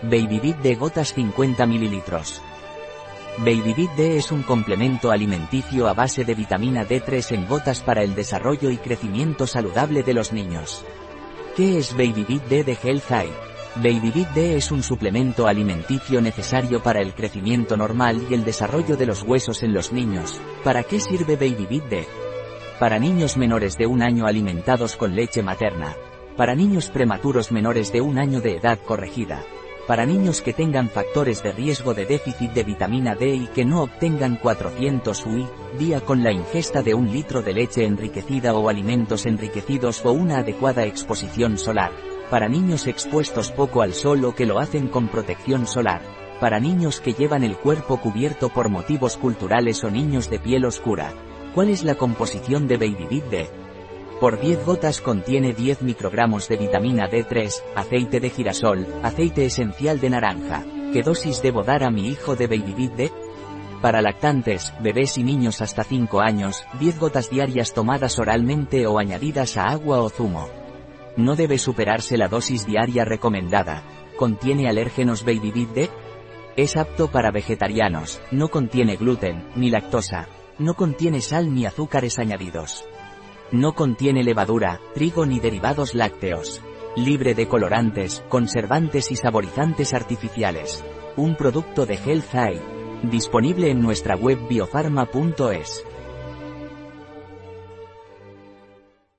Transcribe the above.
Baby D gotas 50 ml. Baby D es un complemento alimenticio a base de vitamina D3 en gotas para el desarrollo y crecimiento saludable de los niños. ¿Qué es Baby D de Health Eye? Baby D es un suplemento alimenticio necesario para el crecimiento normal y el desarrollo de los huesos en los niños. ¿Para qué sirve Baby D? Para niños menores de un año alimentados con leche materna. Para niños prematuros menores de un año de edad corregida para niños que tengan factores de riesgo de déficit de vitamina D y que no obtengan 400 UI, día con la ingesta de un litro de leche enriquecida o alimentos enriquecidos o una adecuada exposición solar. Para niños expuestos poco al sol o que lo hacen con protección solar. Para niños que llevan el cuerpo cubierto por motivos culturales o niños de piel oscura. ¿Cuál es la composición de Baby D? Por 10 gotas contiene 10 microgramos de vitamina D3, aceite de girasol, aceite esencial de naranja. ¿Qué dosis debo dar a mi hijo de Baby D? Para lactantes, bebés y niños hasta 5 años, 10 gotas diarias tomadas oralmente o añadidas a agua o zumo. No debe superarse la dosis diaria recomendada. ¿Contiene alérgenos Baby D? Es apto para vegetarianos, no contiene gluten, ni lactosa. No contiene sal ni azúcares añadidos. No contiene levadura, trigo ni derivados lácteos. Libre de colorantes, conservantes y saborizantes artificiales. Un producto de Health Eye. Disponible en nuestra web biofarma.es.